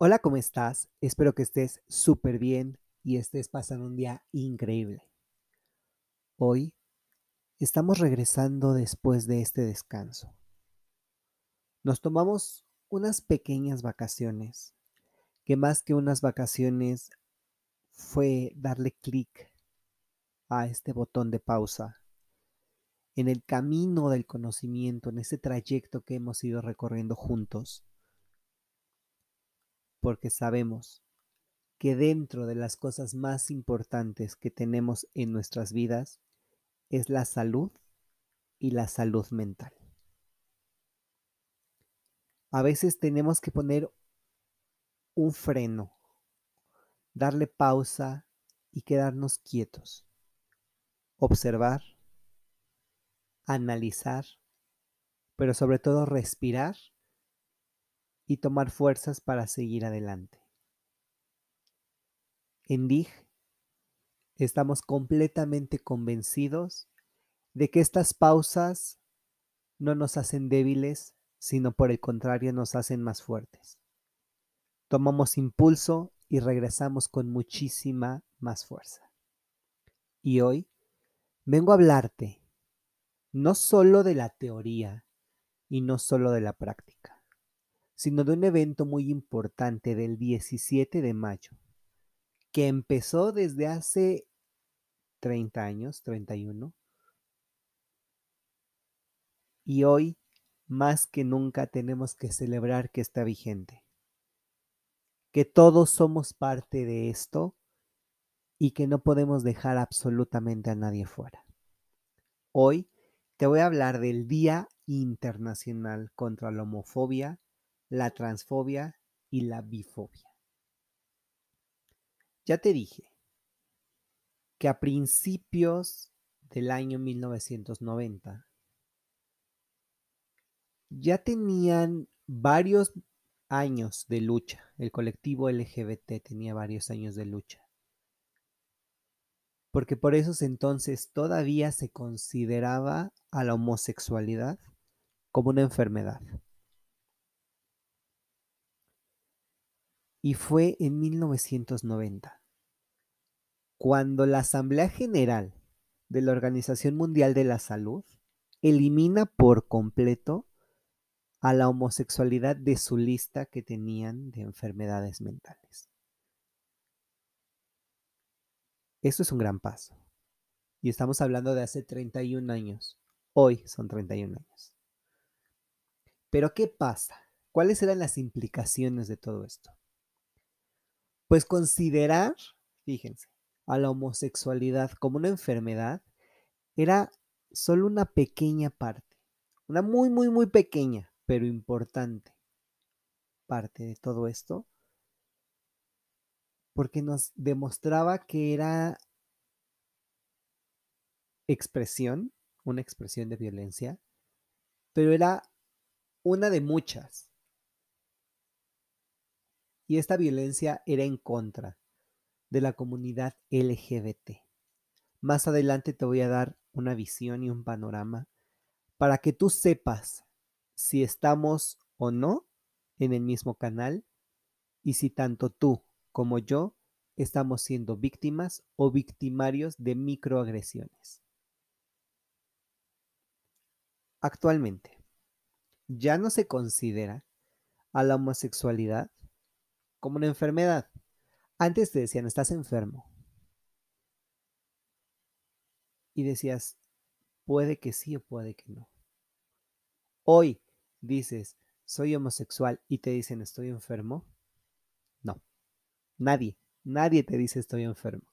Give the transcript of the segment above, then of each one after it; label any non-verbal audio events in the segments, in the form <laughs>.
Hola, ¿cómo estás? Espero que estés súper bien y estés pasando un día increíble. Hoy estamos regresando después de este descanso. Nos tomamos unas pequeñas vacaciones, que más que unas vacaciones fue darle clic a este botón de pausa en el camino del conocimiento, en ese trayecto que hemos ido recorriendo juntos porque sabemos que dentro de las cosas más importantes que tenemos en nuestras vidas es la salud y la salud mental. A veces tenemos que poner un freno, darle pausa y quedarnos quietos. Observar, analizar, pero sobre todo respirar y tomar fuerzas para seguir adelante. En DIG estamos completamente convencidos de que estas pausas no nos hacen débiles, sino por el contrario nos hacen más fuertes. Tomamos impulso y regresamos con muchísima más fuerza. Y hoy vengo a hablarte no solo de la teoría y no solo de la práctica sino de un evento muy importante del 17 de mayo, que empezó desde hace 30 años, 31, y hoy más que nunca tenemos que celebrar que está vigente, que todos somos parte de esto y que no podemos dejar absolutamente a nadie fuera. Hoy te voy a hablar del Día Internacional contra la Homofobia la transfobia y la bifobia. Ya te dije que a principios del año 1990 ya tenían varios años de lucha. El colectivo LGBT tenía varios años de lucha. Porque por esos entonces todavía se consideraba a la homosexualidad como una enfermedad. Y fue en 1990, cuando la Asamblea General de la Organización Mundial de la Salud elimina por completo a la homosexualidad de su lista que tenían de enfermedades mentales. Esto es un gran paso. Y estamos hablando de hace 31 años. Hoy son 31 años. Pero ¿qué pasa? ¿Cuáles eran las implicaciones de todo esto? Pues considerar, fíjense, a la homosexualidad como una enfermedad era solo una pequeña parte, una muy, muy, muy pequeña, pero importante parte de todo esto, porque nos demostraba que era expresión, una expresión de violencia, pero era una de muchas y esta violencia era en contra de la comunidad LGBT. Más adelante te voy a dar una visión y un panorama para que tú sepas si estamos o no en el mismo canal y si tanto tú como yo estamos siendo víctimas o victimarios de microagresiones. Actualmente, ya no se considera a la homosexualidad como una enfermedad. Antes te decían, estás enfermo. Y decías, puede que sí o puede que no. Hoy dices, soy homosexual y te dicen, estoy enfermo. No, nadie, nadie te dice estoy enfermo.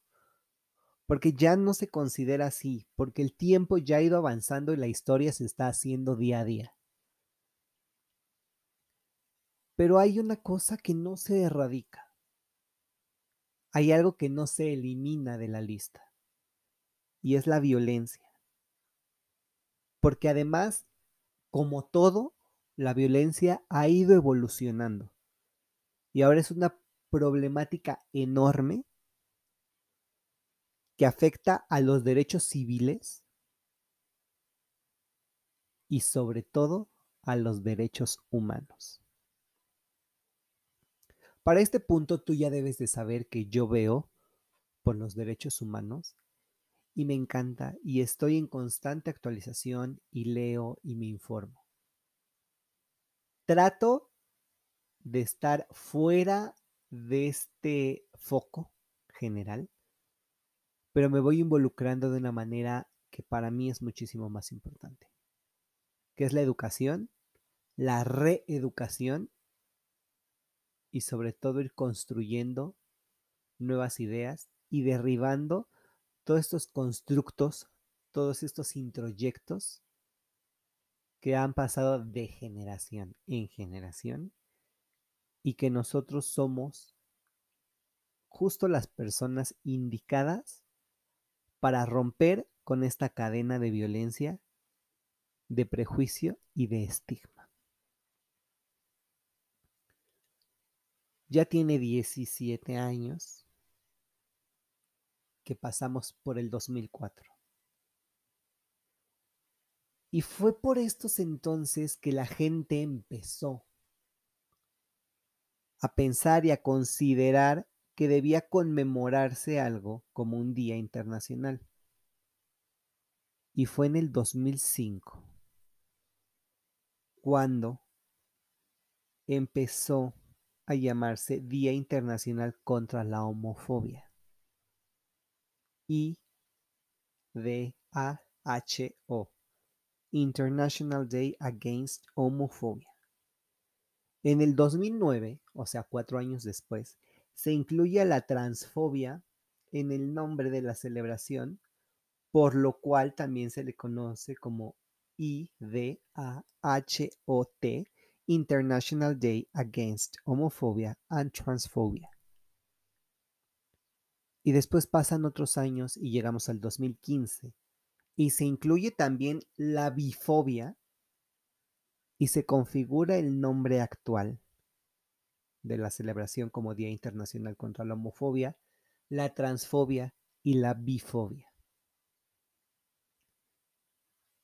Porque ya no se considera así, porque el tiempo ya ha ido avanzando y la historia se está haciendo día a día. Pero hay una cosa que no se erradica. Hay algo que no se elimina de la lista. Y es la violencia. Porque además, como todo, la violencia ha ido evolucionando. Y ahora es una problemática enorme que afecta a los derechos civiles y sobre todo a los derechos humanos. Para este punto tú ya debes de saber que yo veo por los derechos humanos y me encanta y estoy en constante actualización y leo y me informo. Trato de estar fuera de este foco general, pero me voy involucrando de una manera que para mí es muchísimo más importante, que es la educación, la reeducación y sobre todo ir construyendo nuevas ideas y derribando todos estos constructos, todos estos introyectos que han pasado de generación en generación y que nosotros somos justo las personas indicadas para romper con esta cadena de violencia, de prejuicio y de estigma. Ya tiene 17 años que pasamos por el 2004. Y fue por estos entonces que la gente empezó a pensar y a considerar que debía conmemorarse algo como un día internacional. Y fue en el 2005 cuando empezó a llamarse Día Internacional contra la Homofobia. I-D-A-H-O. International Day Against Homophobia. En el 2009, o sea, cuatro años después, se incluye la transfobia en el nombre de la celebración, por lo cual también se le conoce como IDAHOT, International Day Against Homophobia and Transphobia. Y después pasan otros años y llegamos al 2015 y se incluye también la bifobia y se configura el nombre actual de la celebración como Día Internacional contra la Homofobia, la Transfobia y la Bifobia.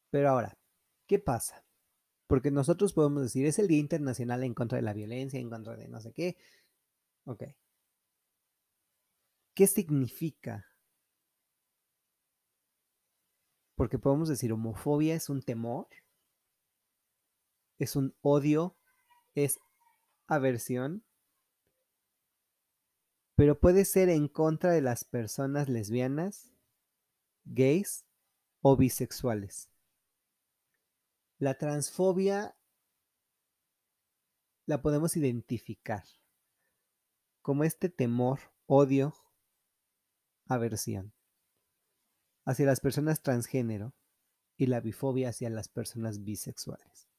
Pero ahora, ¿qué pasa? Porque nosotros podemos decir, es el Día Internacional en contra de la violencia, en contra de no sé qué. Ok. ¿Qué significa? Porque podemos decir, homofobia es un temor, es un odio, es aversión, pero puede ser en contra de las personas lesbianas, gays o bisexuales. La transfobia la podemos identificar como este temor, odio, aversión hacia las personas transgénero y la bifobia hacia las personas bisexuales.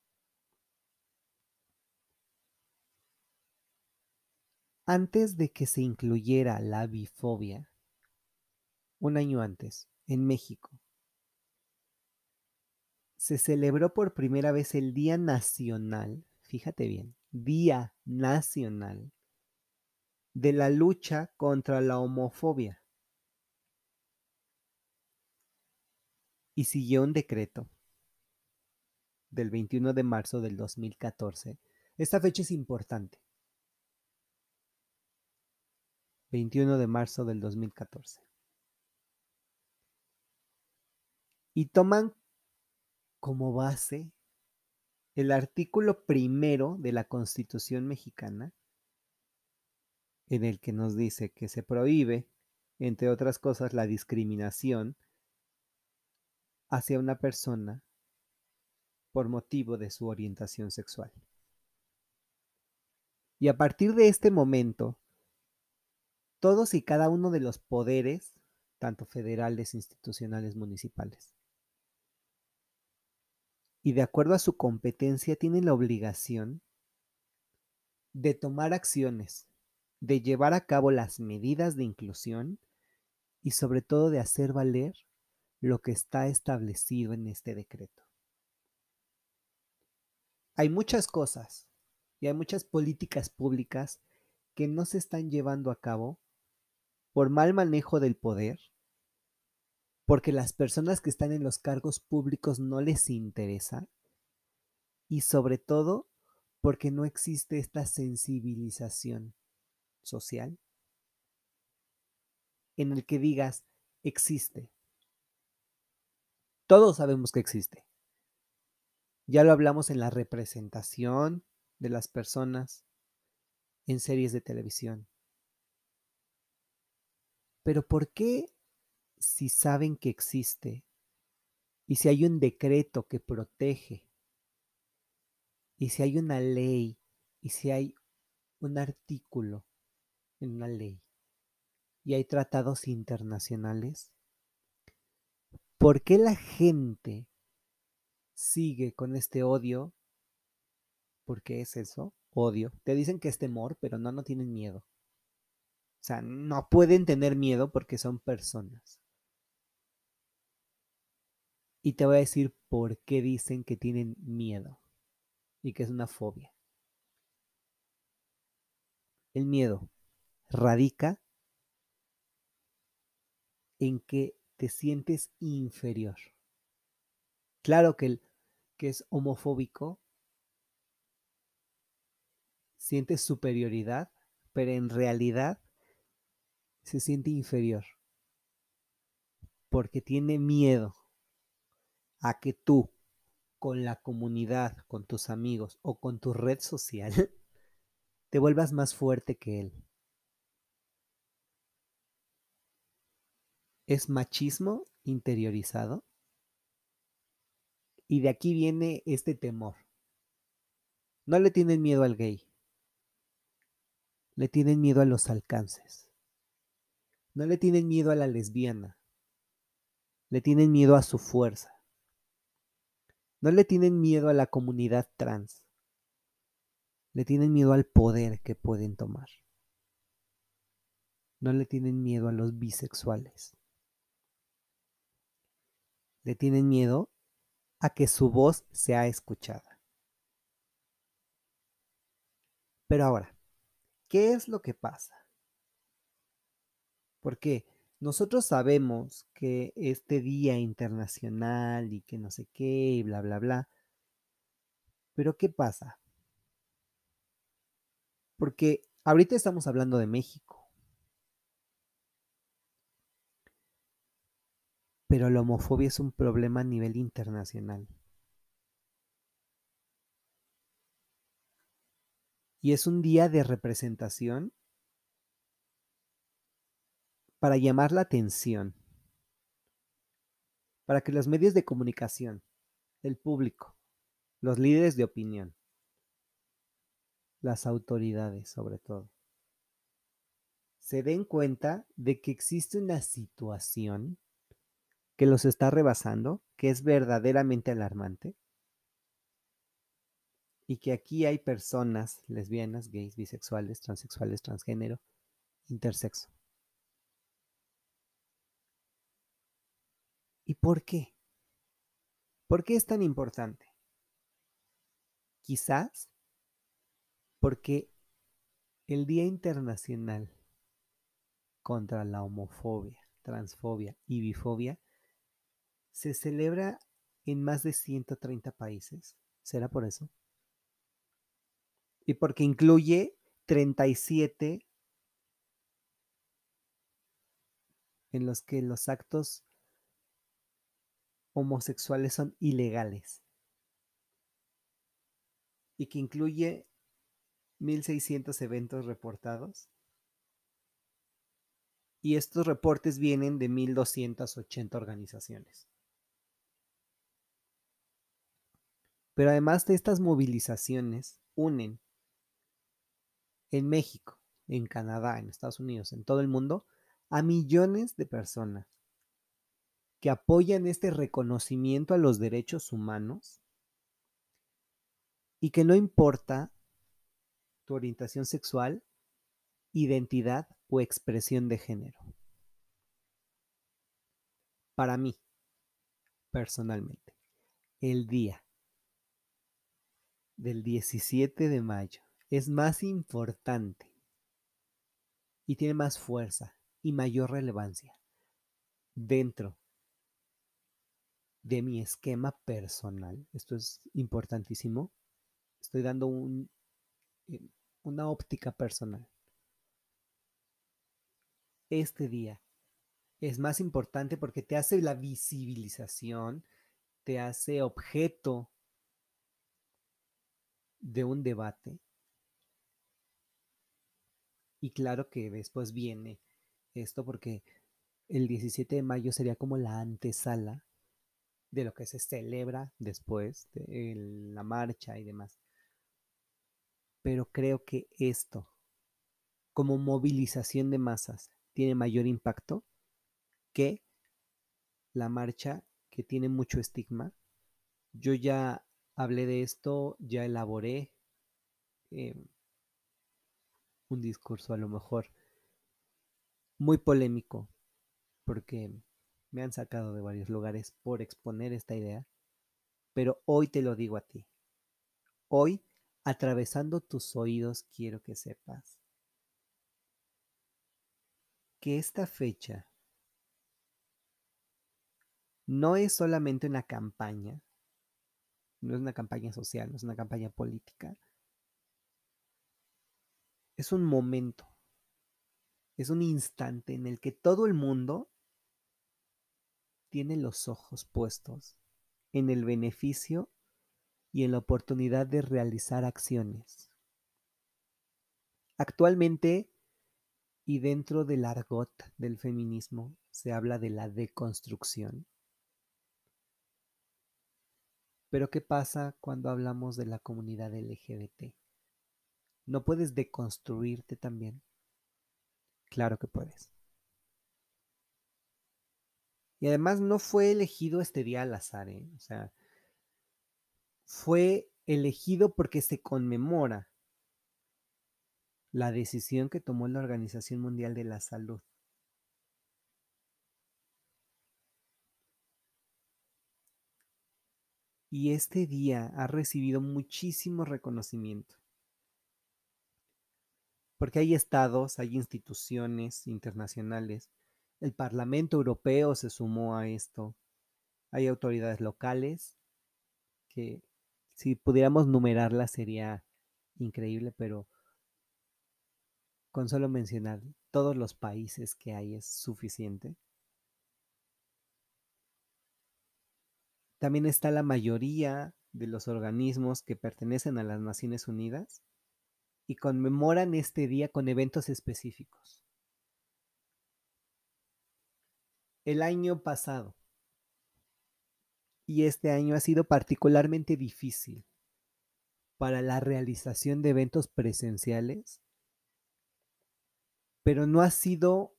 Antes de que se incluyera la bifobia, un año antes, en México, se celebró por primera vez el Día Nacional, fíjate bien, Día Nacional de la lucha contra la homofobia. Y siguió un decreto del 21 de marzo del 2014. Esta fecha es importante 21 de marzo del 2014. Y toman como base el artículo primero de la Constitución mexicana, en el que nos dice que se prohíbe, entre otras cosas, la discriminación hacia una persona por motivo de su orientación sexual. Y a partir de este momento, todos y cada uno de los poderes, tanto federales, institucionales, municipales. Y de acuerdo a su competencia tienen la obligación de tomar acciones, de llevar a cabo las medidas de inclusión y sobre todo de hacer valer lo que está establecido en este decreto. Hay muchas cosas y hay muchas políticas públicas que no se están llevando a cabo por mal manejo del poder, porque las personas que están en los cargos públicos no les interesa y sobre todo porque no existe esta sensibilización social en el que digas, existe. Todos sabemos que existe. Ya lo hablamos en la representación de las personas en series de televisión. Pero ¿por qué si saben que existe y si hay un decreto que protege y si hay una ley y si hay un artículo en una ley y hay tratados internacionales, ¿por qué la gente sigue con este odio? ¿Por qué es eso? Odio. Te dicen que es temor, pero no, no tienen miedo. O sea, no pueden tener miedo porque son personas. Y te voy a decir por qué dicen que tienen miedo y que es una fobia. El miedo radica en que te sientes inferior. Claro que el que es homofóbico siente superioridad, pero en realidad se siente inferior porque tiene miedo a que tú con la comunidad, con tus amigos o con tu red social <laughs> te vuelvas más fuerte que él. Es machismo interiorizado y de aquí viene este temor. No le tienen miedo al gay, le tienen miedo a los alcances. No le tienen miedo a la lesbiana, le tienen miedo a su fuerza. No le tienen miedo a la comunidad trans, le tienen miedo al poder que pueden tomar. No le tienen miedo a los bisexuales. Le tienen miedo a que su voz sea escuchada. Pero ahora, ¿Qué es lo que pasa? Porque nosotros sabemos que este día internacional y que no sé qué y bla, bla, bla. Pero ¿qué pasa? Porque ahorita estamos hablando de México. Pero la homofobia es un problema a nivel internacional. y es un día de representación para llamar la atención, para que los medios de comunicación, el público, los líderes de opinión, las autoridades sobre todo, se den cuenta de que existe una situación que los está rebasando, que es verdaderamente alarmante, y que aquí hay personas lesbianas, gays, bisexuales, transexuales, transgénero, intersexo. ¿Y por qué? ¿Por qué es tan importante? Quizás porque el Día Internacional contra la homofobia, transfobia y bifobia se celebra en más de 130 países. ¿Será por eso? y porque incluye 37 en los que los actos homosexuales son ilegales y que incluye 1.600 eventos reportados. Y estos reportes vienen de 1.280 organizaciones. Pero además de estas movilizaciones, unen en México, en Canadá, en Estados Unidos, en todo el mundo, a millones de personas que apoyan este reconocimiento a los derechos humanos y que no importa tu orientación sexual, identidad o expresión de género. Para mí, personalmente, el día del 17 de mayo es más importante y tiene más fuerza y mayor relevancia dentro de mi esquema personal. Esto es importantísimo. Estoy dando un, eh, una óptica personal. este día es más importante porque te hace la visibilización, te hace objeto de un debate. Y claro que después viene esto porque el 17 de mayo sería como la antesala de lo que se celebra después de la marcha y demás. Pero creo que esto, como movilización de masas, tiene mayor impacto que la marcha que tiene mucho estigma. Yo ya hablé de esto, ya elaboré em, un discurso a lo mejor muy polémico, porque me han sacado de varios lugares por exponer esta idea, pero hoy te lo digo a ti. Hoy, atravesando tus oídos, quiero que sepas que esta fecha no es solamente una campaña, no es una campaña social, no es una campaña política. Es un momento, es un instante en el que todo el mundo tiene los ojos puestos en el beneficio y en la oportunidad de realizar acciones. Actualmente, y dentro del argot del feminismo, se habla de la deconstrucción. Pero ¿qué pasa cuando hablamos de la comunidad LGBT? ¿No puedes deconstruirte también? Claro que puedes. Y además no fue elegido este día al azar, ¿eh? o sea, fue elegido porque se conmemora la decisión que tomó la Organización Mundial de la Salud y este día ha recibido muchísimo reconocimiento. Porque hay estados, hay instituciones internacionales, el Parlamento Europeo se sumó a esto, hay autoridades locales que si pudiéramos numerarlas sería increíble, pero con solo mencionar todos los países que hay es suficiente. También está la mayoría de los organismos que pertenecen a las Naciones Unidas y conmemoran este día con eventos específicos. El año pasado y este año ha sido particularmente difícil para la realización de eventos presenciales, pero no ha sido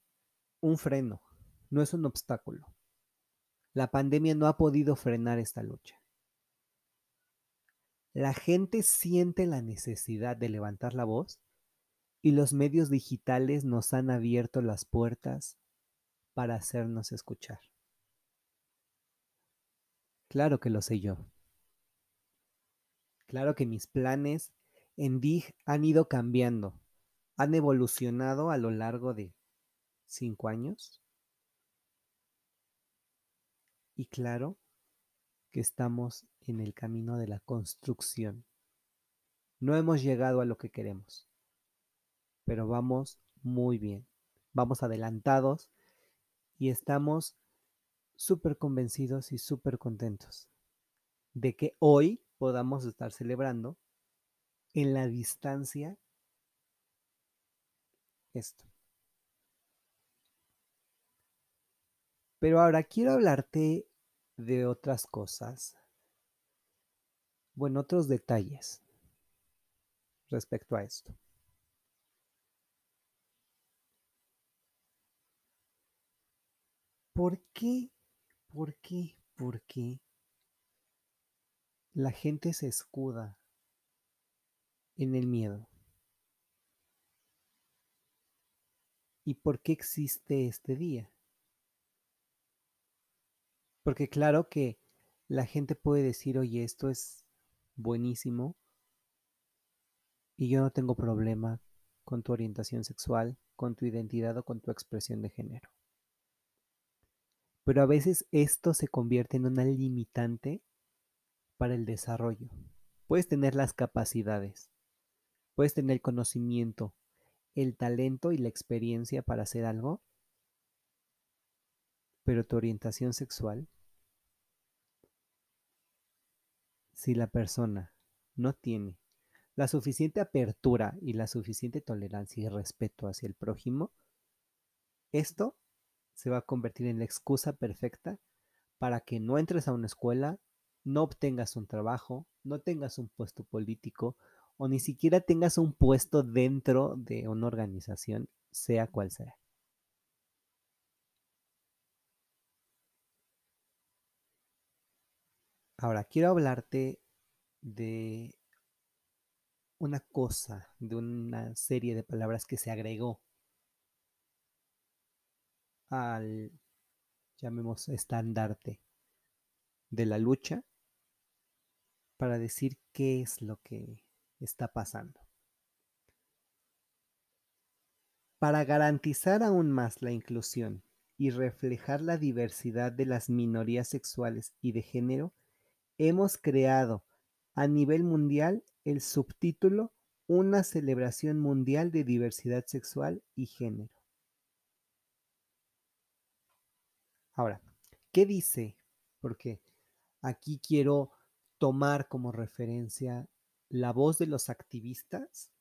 un freno, no es un obstáculo. La pandemia no ha podido frenar esta lucha. La gente siente la necesidad de levantar la voz y los medios digitales nos han abierto las puertas para hacernos escuchar. Claro que lo sé yo. Claro que mis planes en DIG han ido cambiando, han evolucionado a lo largo de cinco años y claro que estamos en el camino de la construcción. No hemos llegado a lo que queremos, pero vamos muy bien, vamos adelantados y estamos súper convencidos y súper contentos de que hoy podamos estar celebrando en la distancia esto. Pero ahora quiero hablarte de otras cosas. Bueno, otros detalles respecto a esto. ¿Por qué? ¿Por qué? ¿Por qué? La gente se escuda en el miedo. ¿Y por qué existe este día? Porque claro que la gente puede decir, oye, esto es buenísimo y yo no tengo problema con tu orientación sexual, con tu identidad o con tu expresión de género. Pero a veces esto se convierte en una limitante para el desarrollo. Puedes tener las capacidades, puedes tener el conocimiento, el talento y la experiencia para hacer algo, pero tu orientación sexual, si la persona no tiene la suficiente apertura y la suficiente tolerancia y respeto hacia el prójimo, esto se va a convertir en la excusa perfecta para que no entres a una escuela, no obtengas un trabajo, no tengas un puesto político o ni siquiera tengas un puesto dentro de una organización, sea cual sea. Ahora, quiero hablarte de una cosa, de una serie de palabras que se agregó al, llamemos, estandarte de la lucha para decir qué es lo que está pasando. Para garantizar aún más la inclusión y reflejar la diversidad de las minorías sexuales y de género, hemos creado a nivel mundial el subtítulo Una celebración mundial de diversidad sexual y género. Ahora, ¿qué dice? Porque aquí quiero tomar como referencia la voz de los activistas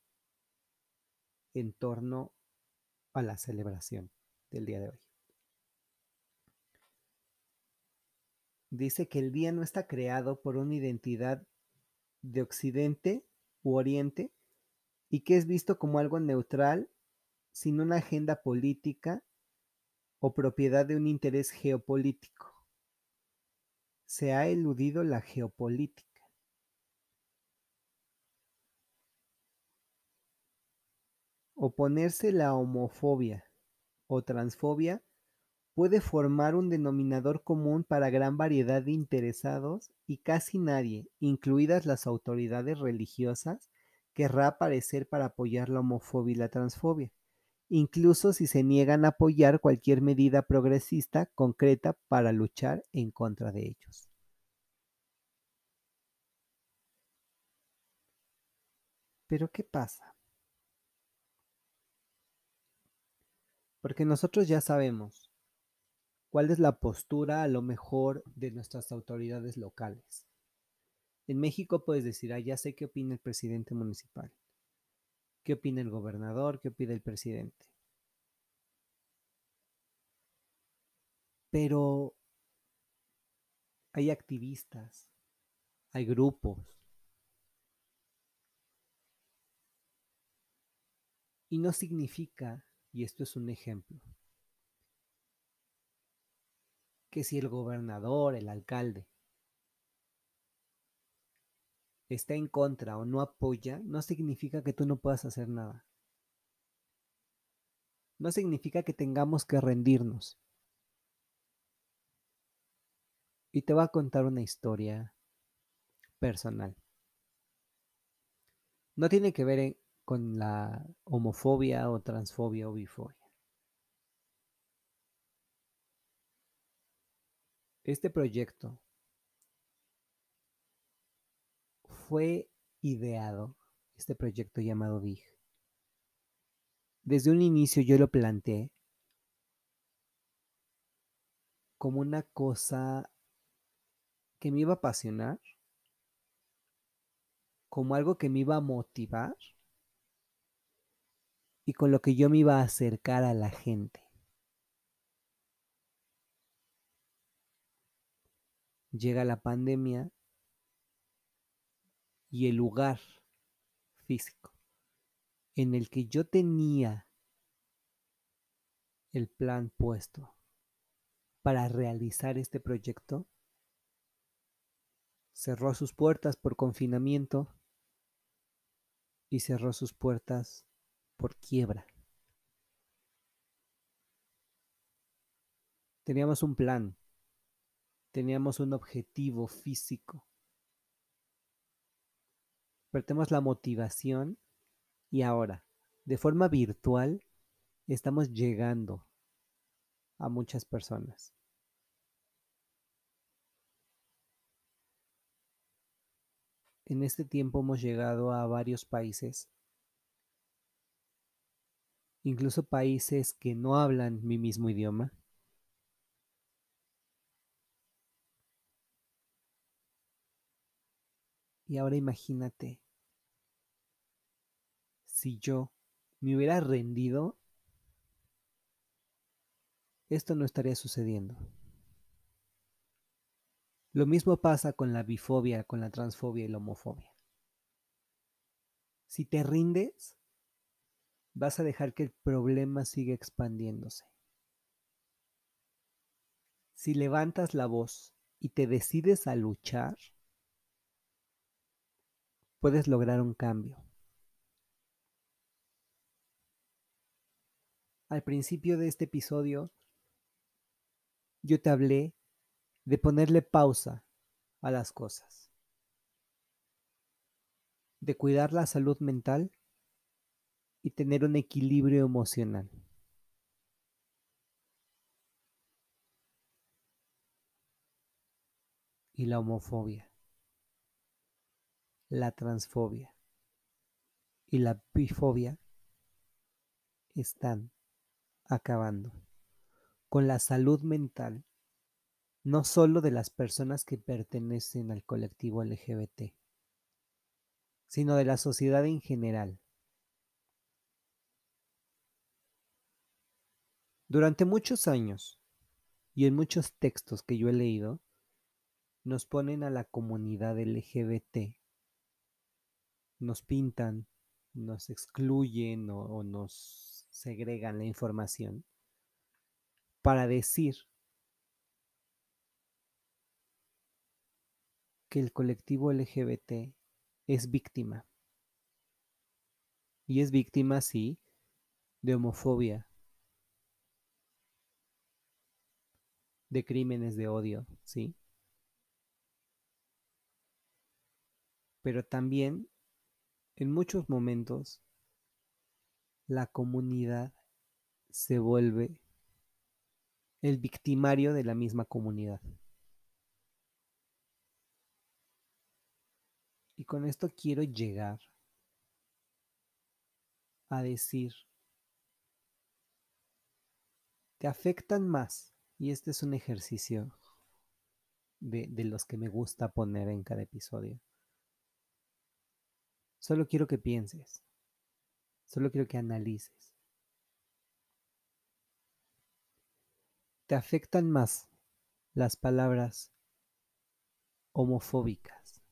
en torno a la celebración del día de hoy. Dice que el día no está creado por una identidad de Occidente u Oriente y que es visto como algo neutral sin una agenda política o propiedad de un interés geopolítico. Se ha eludido la geopolítica. Oponerse la homofobia o transfobia puede formar un denominador común para gran variedad de interesados y casi nadie, incluidas las autoridades religiosas, querrá aparecer para apoyar la homofobia y la transfobia, incluso si se niegan a apoyar cualquier medida progresista concreta para luchar en contra de ellos. Pero ¿qué pasa? Porque nosotros ya sabemos cuál es la postura a lo mejor de nuestras autoridades locales. En México puedes decir, ah, ya sé qué opina el presidente municipal, qué opina el gobernador, qué opina el presidente. Pero hay activistas, hay grupos. Y no significa, y esto es un ejemplo, que si el gobernador, el alcalde, está en contra o no apoya, no significa que tú no puedas hacer nada. No significa que tengamos que rendirnos. Y te voy a contar una historia personal. No tiene que ver con la homofobia o transfobia o bifobia. Este proyecto fue ideado, este proyecto llamado DIG. Desde un inicio yo lo planteé como una cosa que me iba a apasionar, como algo que me iba a motivar y con lo que yo me iba a acercar a la gente. llega la pandemia y el lugar físico en el que yo tenía el plan puesto para realizar este proyecto cerró sus puertas por confinamiento y cerró sus puertas por quiebra. Teníamos un plan, teníamos un objetivo físico. Perdemos la motivación. Y ahora, de forma virtual, estamos llegando a muchas personas. En este tiempo hemos llegado a varios países, incluso países que no hablan mi mismo idioma Y ahora imagínate si yo me hubiera rendido, esto no estaría sucediendo. Lo mismo pasa con la bifobia, con la transfobia y la homofobia. Si te rindes, vas a dejar que el problema siga expandiéndose. Si levantas la voz y te decides a luchar, puedes lograr un cambio. Al principio de este episodio, yo te hablé de ponerle pausa a las cosas, de cuidar la salud mental y tener un equilibrio emocional. Y la homofobia, la transfobia y la bifobia están acabando con la salud mental no solo de las personas que pertenecen al colectivo LGBT, sino de la sociedad en general. Durante muchos años y en muchos textos que yo he leído, nos ponen a la comunidad LGBT, nos pintan, nos excluyen o, nos segregan la información para decir que el colectivo LGBT es víctima. Y es víctima, sí, de homofobia, de crímenes de odio, sí. Pero también, en muchos momentos, la comunidad se vuelve el victimario de la misma comunidad. Y con esto quiero llegar a decir, te afectan más, y este es un ejercicio de, de los que me gusta poner en cada episodio. Solo quiero que pienses, solo quiero que analices. ¿Te afectan más las palabras homofóbicas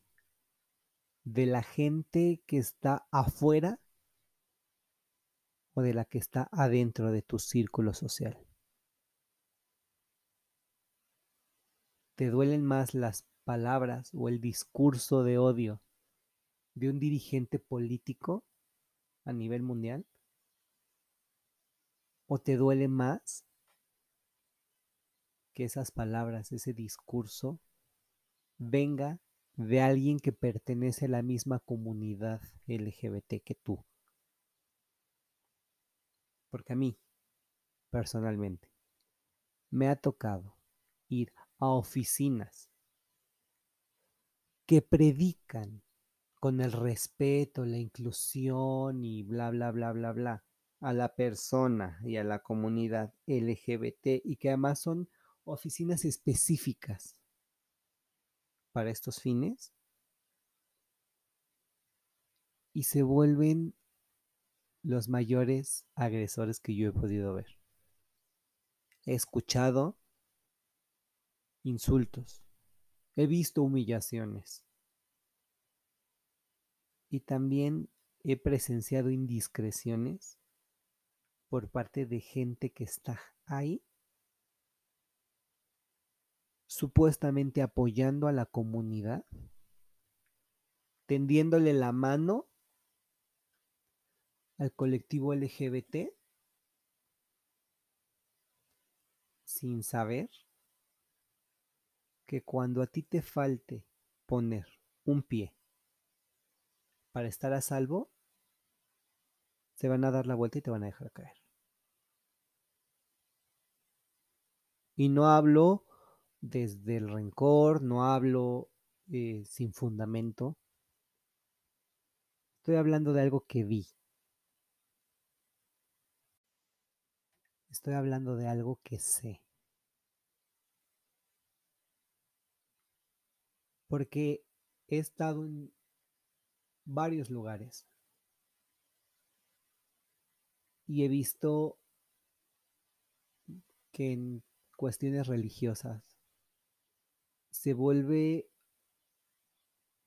de la gente que está afuera o de la que está adentro de tu círculo social? ¿Te duelen más las palabras o el discurso de odio de un dirigente político a nivel mundial? ¿O te duele más que esas palabras, ese discurso, venga de alguien que pertenece a la misma comunidad LGBT que tú. Porque a mí, personalmente, me ha tocado ir a oficinas que predican con el respeto, la inclusión y bla, bla, bla, bla, bla a la persona y a la comunidad LGBT y que además son oficinas específicas para estos fines y se vuelven los mayores agresores que yo he podido ver. He escuchado insultos, he visto humillaciones y también he presenciado indiscreciones por parte de gente que está ahí supuestamente apoyando a la comunidad, tendiéndole la mano al colectivo LGBT sin saber que cuando a ti te falte poner un pie para estar a salvo, se van a dar la vuelta y te van a dejar caer. Y no hablo desde el rencor, no hablo eh, sin fundamento. Estoy hablando de algo que vi. Estoy hablando de algo que sé. Porque he estado en varios lugares y he visto que en cuestiones religiosas se vuelve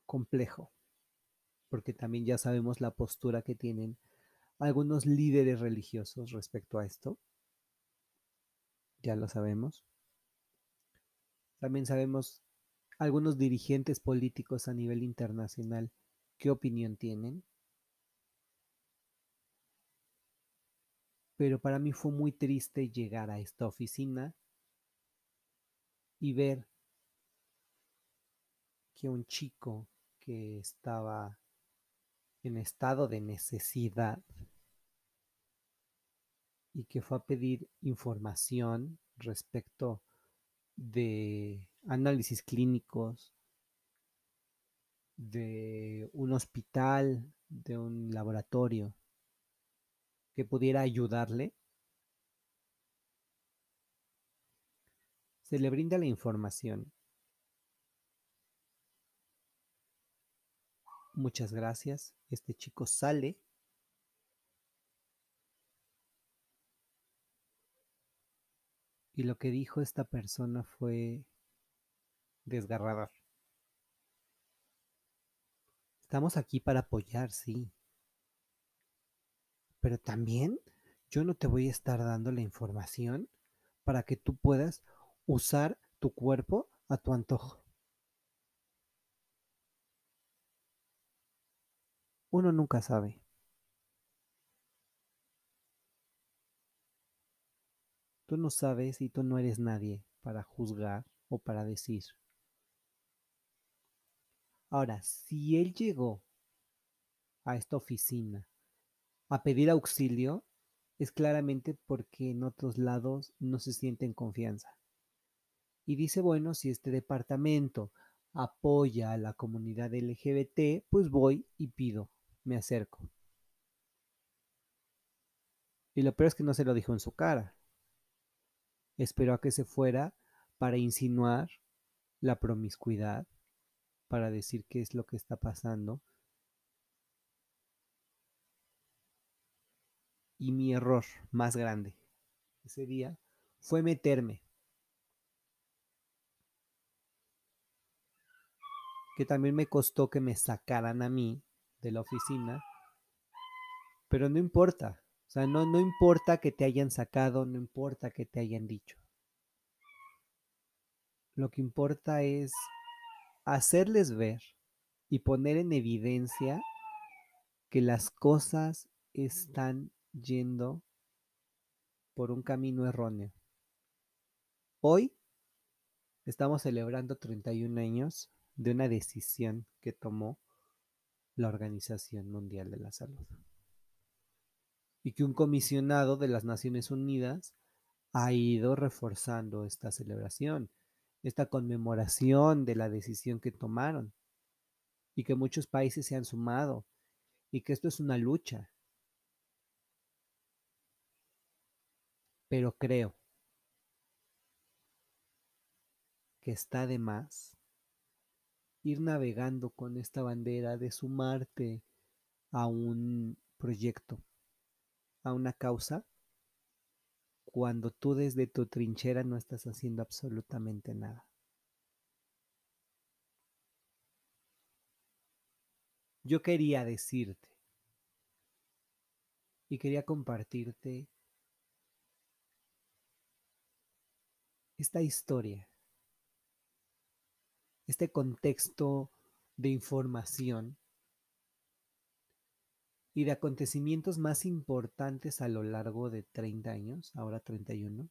complejo, porque también ya sabemos la postura que tienen algunos líderes religiosos respecto a esto. Ya lo sabemos. También sabemos algunos dirigentes políticos a nivel internacional qué opinión tienen. Pero para mí fue muy triste llegar a esta oficina y ver que un chico que estaba en estado de necesidad y que fue a pedir información respecto de análisis clínicos, de un hospital, de un laboratorio que pudiera ayudarle, se le brinda la información. Muchas gracias. Este chico sale. Y lo que dijo esta persona fue desgarrador. Estamos aquí para apoyar, sí. Pero también yo no te voy a estar dando la información para que tú puedas usar tu cuerpo a tu antojo. Uno nunca sabe. Tú no sabes y tú no eres nadie para juzgar o para decir. Ahora, si él llegó a esta oficina a pedir auxilio, es claramente porque en otros lados no se siente en confianza. Y dice, bueno, si este departamento apoya a la comunidad LGBT, pues voy y pido me acerco. Y lo peor es que no se lo dijo en su cara. Esperó a que se fuera para insinuar la promiscuidad, para decir qué es lo que está pasando. Y mi error más grande ese día fue meterme. Que también me costó que me sacaran a mí de la oficina, pero no importa, o sea, no, no importa que te hayan sacado, no importa que te hayan dicho. Lo que importa es hacerles ver y poner en evidencia que las cosas están yendo por un camino erróneo. Hoy estamos celebrando 31 años de una decisión que tomó la Organización Mundial de la Salud. Y que un comisionado de las Naciones Unidas ha ido reforzando esta celebración, esta conmemoración de la decisión que tomaron y que muchos países se han sumado y que esto es una lucha. Pero creo que está de más ir navegando con esta bandera de sumarte a un proyecto, a una causa, cuando tú desde tu trinchera no estás haciendo absolutamente nada. Yo quería decirte y quería compartirte esta historia este contexto de información y de acontecimientos más importantes a lo largo de 30 años, ahora 31,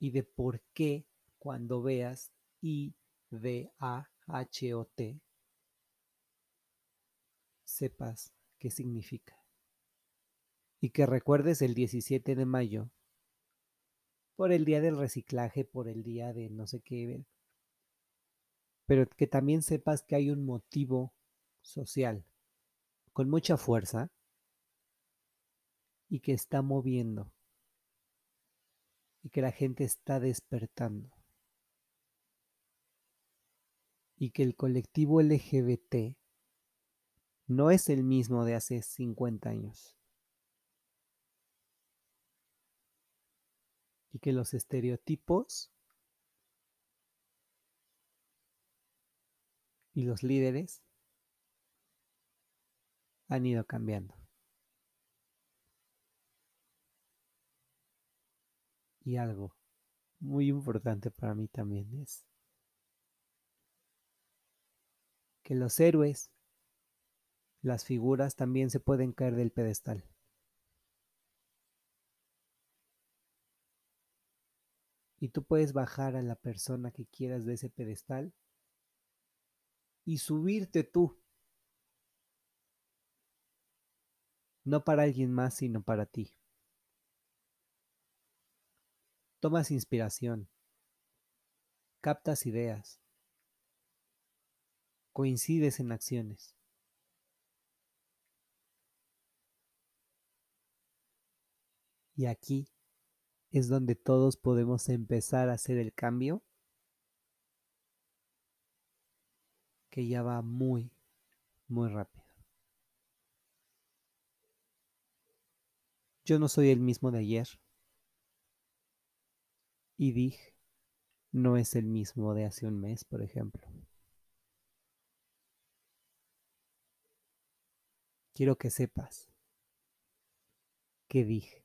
y de por qué cuando veas I, D, A, H o T, sepas qué significa. Y que recuerdes el 17 de mayo por el día del reciclaje, por el día de no sé qué, pero que también sepas que hay un motivo social con mucha fuerza y que está moviendo y que la gente está despertando. y que el colectivo LGBT no es el mismo de hace 50 años. Y que los estereotipos y los líderes han ido cambiando. Y algo muy importante para mí también es que los héroes, las figuras también se pueden caer del pedestal. Y tú puedes bajar a la persona que quieras de ese pedestal y subirte tú. No para alguien más, sino para ti. Tomas inspiración, captas ideas, coincides en acciones. Y aquí es donde todos podemos empezar a hacer el cambio que ya va muy, muy rápido. Yo no soy el mismo de ayer. Y dije, no es el mismo de hace un mes, por ejemplo. Quiero que sepas que dije,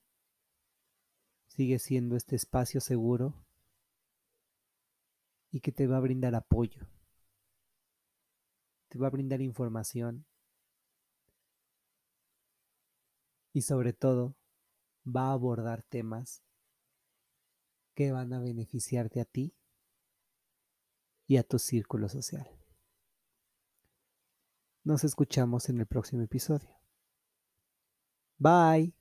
sigue siendo este espacio seguro y que te va a brindar apoyo, te va a brindar información y sobre todo va a abordar temas que van a beneficiarte a ti y a tu círculo social. Nos escuchamos en el próximo episodio. Bye.